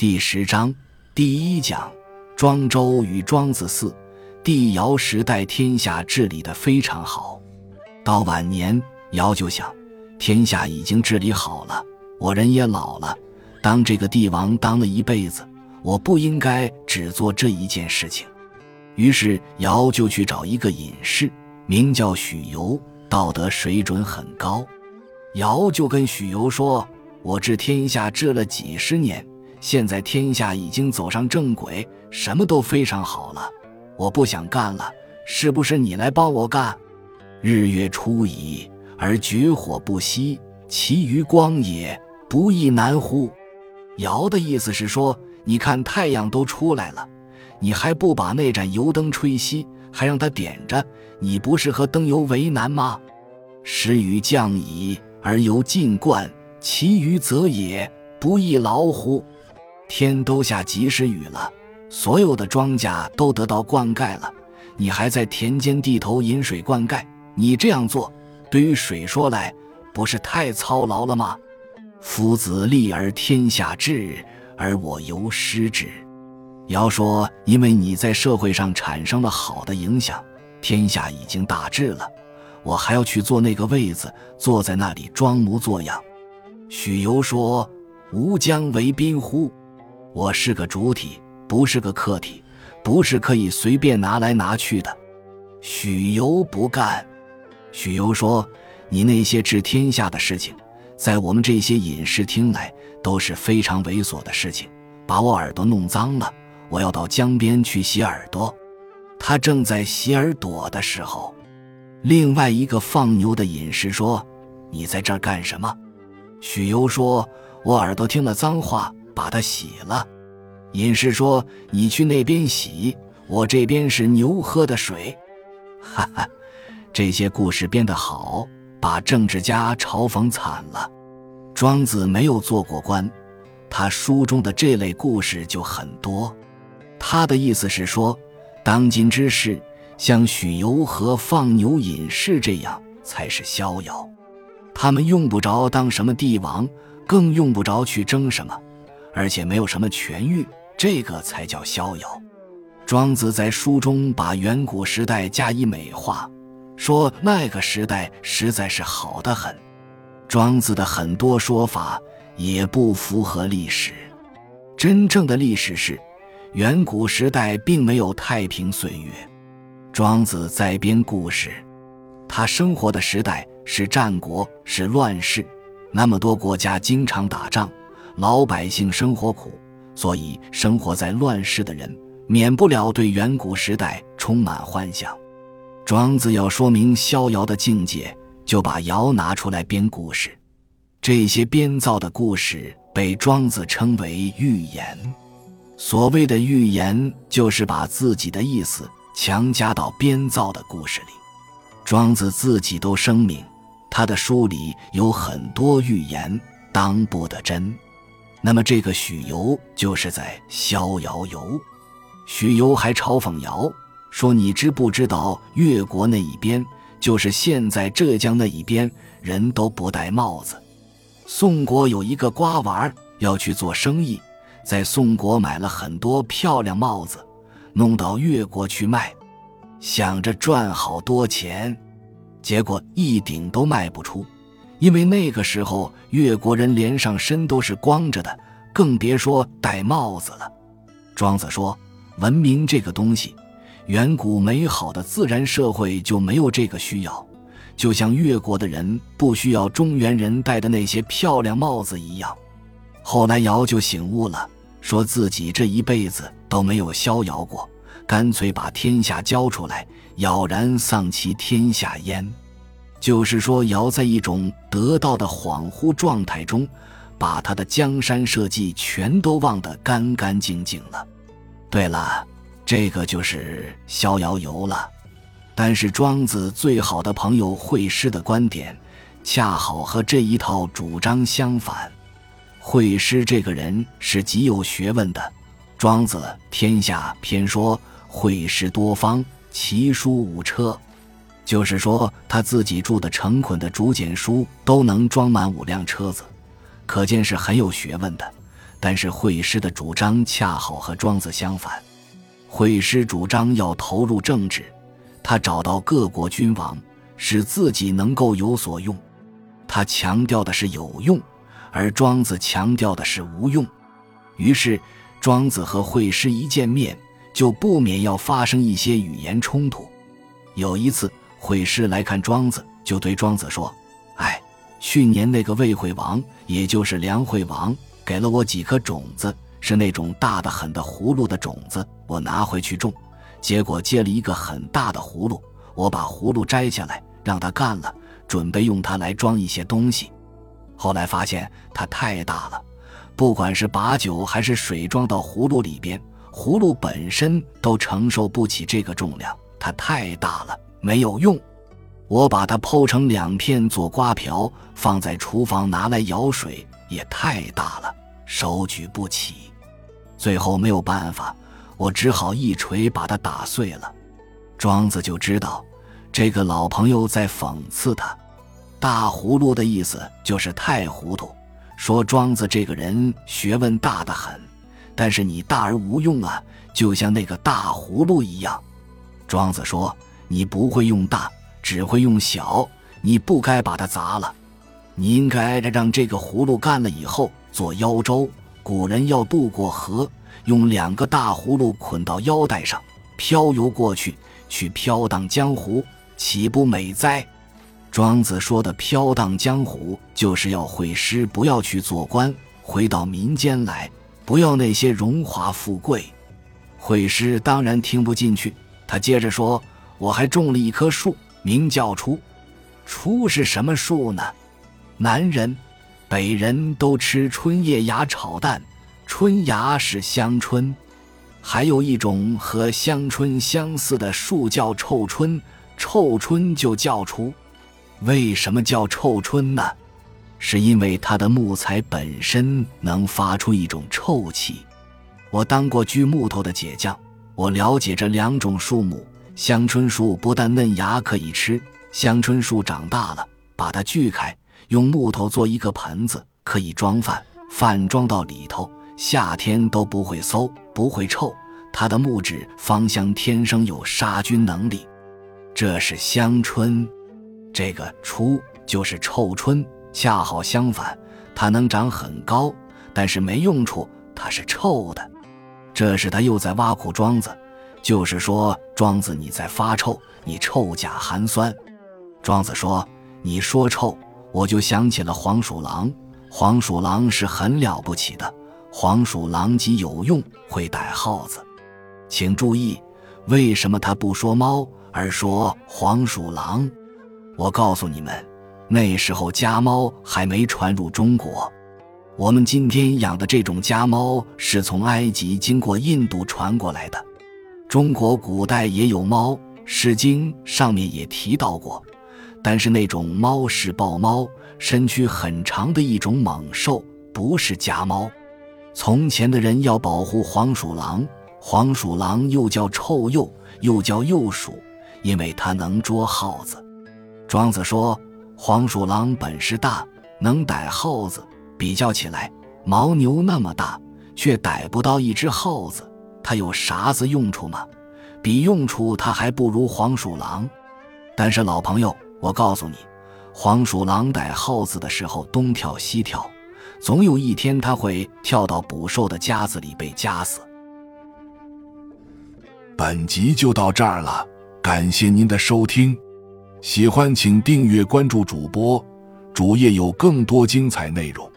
第十章第一讲：庄周与庄子四。帝尧时代，天下治理得非常好。到晚年，尧就想：天下已经治理好了，我人也老了，当这个帝王当了一辈子，我不应该只做这一件事情。于是尧就去找一个隐士，名叫许由，道德水准很高。尧就跟许由说：“我治天下治了几十年。”现在天下已经走上正轨，什么都非常好了。我不想干了，是不是你来帮我干？日月出矣，而绝火不息，其余光也，不亦难乎？尧的意思是说，你看太阳都出来了，你还不把那盏油灯吹熄，还让它点着，你不是和灯油为难吗？时雨降矣，而油尽灌，其余则也，不亦劳乎？天都下及时雨了，所有的庄稼都得到灌溉了，你还在田间地头引水灌溉，你这样做，对于水说来，不是太操劳了吗？夫子立而天下治，而我犹失之。尧说：“因为你在社会上产生了好的影响，天下已经大治了，我还要去坐那个位子，坐在那里装模作样。”许由说：“吾将为宾乎？”我是个主体，不是个客体，不是可以随便拿来拿去的。许由不干。许由说：“你那些治天下的事情，在我们这些隐士听来都是非常猥琐的事情，把我耳朵弄脏了。我要到江边去洗耳朵。”他正在洗耳朵的时候，另外一个放牛的隐士说：“你在这儿干什么？”许由说：“我耳朵听了脏话。”把它洗了，隐士说：“你去那边洗，我这边是牛喝的水。”哈哈，这些故事编得好，把政治家嘲讽惨了。庄子没有做过官，他书中的这类故事就很多。他的意思是说，当今之事，像许由和放牛隐士这样才是逍遥，他们用不着当什么帝王，更用不着去争什么。而且没有什么痊愈，这个才叫逍遥。庄子在书中把远古时代加以美化，说那个时代实在是好得很。庄子的很多说法也不符合历史。真正的历史是，远古时代并没有太平岁月。庄子在编故事，他生活的时代是战国，是乱世，那么多国家经常打仗。老百姓生活苦，所以生活在乱世的人免不了对远古时代充满幻想。庄子要说明逍遥的境界，就把尧拿出来编故事。这些编造的故事被庄子称为寓言。所谓的寓言，就是把自己的意思强加到编造的故事里。庄子自己都声明，他的书里有很多寓言，当不得真。那么这个许由就是在逍遥游，许由还嘲讽尧说：“你知不知道越国那一边，就是现在浙江那一边，人都不戴帽子。宋国有一个瓜娃儿要去做生意，在宋国买了很多漂亮帽子，弄到越国去卖，想着赚好多钱，结果一顶都卖不出。”因为那个时候，越国人连上身都是光着的，更别说戴帽子了。庄子说：“文明这个东西，远古美好的自然社会就没有这个需要，就像越国的人不需要中原人戴的那些漂亮帽子一样。”后来尧就醒悟了，说自己这一辈子都没有逍遥过，干脆把天下交出来，杳然丧其天下焉。就是说，尧在一种得到的恍惚状态中，把他的江山社稷全都忘得干干净净了。对了，这个就是逍遥游了。但是庄子最好的朋友惠施的观点，恰好和这一套主张相反。惠施这个人是极有学问的，《庄子天下篇》说：“惠施多方，奇书五车。”就是说，他自己住的成捆的竹简书都能装满五辆车子，可见是很有学问的。但是惠施的主张恰好和庄子相反。惠施主张要投入政治，他找到各国君王，使自己能够有所用。他强调的是有用，而庄子强调的是无用。于是，庄子和惠施一见面，就不免要发生一些语言冲突。有一次，惠施来看庄子，就对庄子说：“哎，去年那个魏惠王，也就是梁惠王。”给了我几颗种子，是那种大的很的葫芦的种子，我拿回去种，结果结了一个很大的葫芦。我把葫芦摘下来，让它干了，准备用它来装一些东西。后来发现它太大了，不管是把酒还是水装到葫芦里边，葫芦本身都承受不起这个重量，它太大了，没有用。我把它剖成两片做瓜瓢，放在厨房拿来舀水，也太大了。手举不起，最后没有办法，我只好一锤把它打碎了。庄子就知道这个老朋友在讽刺他。大葫芦的意思就是太糊涂，说庄子这个人学问大得很，但是你大而无用啊，就像那个大葫芦一样。庄子说你不会用大，只会用小，你不该把它砸了，你应该让这个葫芦干了以后。做腰舟，古人要渡过河，用两个大葫芦捆到腰带上，漂游过去，去飘荡江湖，岂不美哉？庄子说的飘荡江湖，就是要会师，不要去做官，回到民间来，不要那些荣华富贵。会师当然听不进去，他接着说：“我还种了一棵树，名叫出。出是什么树呢？南人。”北人都吃春叶芽炒蛋，春芽是香椿，还有一种和香椿相似的树叫臭椿，臭椿就叫出。为什么叫臭椿呢？是因为它的木材本身能发出一种臭气。我当过锯木头的铁匠，我了解这两种树木。香椿树不但嫩芽可以吃，香椿树长大了，把它锯开。用木头做一个盆子，可以装饭，饭装到里头，夏天都不会馊，不会臭。它的木质芳香，天生有杀菌能力。这是香椿，这个出就是臭椿，恰好相反，它能长很高，但是没用处，它是臭的。这是他又在挖苦庄子，就是说庄子你在发臭，你臭甲寒酸。庄子说：“你说臭。”我就想起了黄鼠狼，黄鼠狼是很了不起的。黄鼠狼极有用，会逮耗子。请注意，为什么他不说猫，而说黄鼠狼？我告诉你们，那时候家猫还没传入中国。我们今天养的这种家猫是从埃及经过印度传过来的。中国古代也有猫，《诗经》上面也提到过。但是那种猫是豹猫，身躯很长的一种猛兽，不是家猫。从前的人要保护黄鼠狼，黄鼠狼又叫臭鼬，又叫鼬鼠，因为它能捉耗子。庄子说，黄鼠狼本事大，能逮耗子。比较起来，牦牛那么大，却逮不到一只耗子，它有啥子用处吗？比用处，它还不如黄鼠狼。但是老朋友。我告诉你，黄鼠狼逮耗子的时候东跳西跳，总有一天它会跳到捕兽的夹子里被夹死。本集就到这儿了，感谢您的收听，喜欢请订阅关注主播，主页有更多精彩内容。